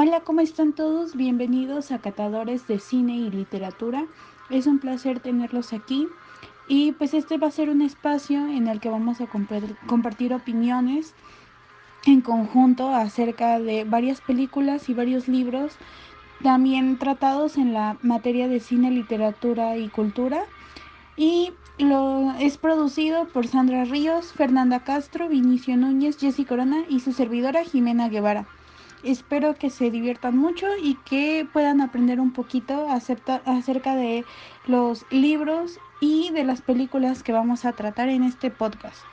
Hola, ¿cómo están todos? Bienvenidos a Catadores de Cine y Literatura. Es un placer tenerlos aquí. Y pues este va a ser un espacio en el que vamos a compartir opiniones en conjunto acerca de varias películas y varios libros, también tratados en la materia de cine, literatura y cultura. Y lo es producido por Sandra Ríos, Fernanda Castro, Vinicio Núñez, Jessy Corona y su servidora Jimena Guevara. Espero que se diviertan mucho y que puedan aprender un poquito acerca de los libros y de las películas que vamos a tratar en este podcast.